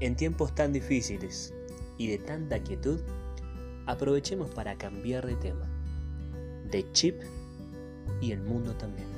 En tiempos tan difíciles y de tanta quietud, aprovechemos para cambiar de tema, de chip y el mundo también.